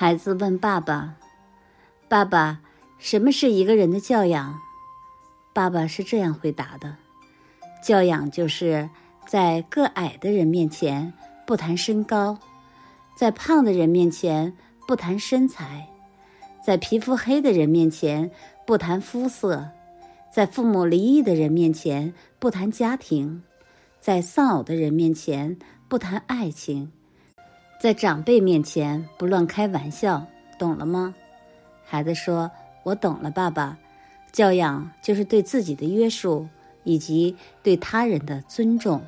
孩子问爸爸：“爸爸，什么是一个人的教养？”爸爸是这样回答的：“教养就是在个矮的人面前不谈身高，在胖的人面前不谈身材，在皮肤黑的人面前不谈肤色，在父母离异的人面前不谈家庭，在丧偶的人面前不谈爱情。”在长辈面前不乱开玩笑，懂了吗？孩子说：“我懂了，爸爸。教养就是对自己的约束，以及对他人的尊重。”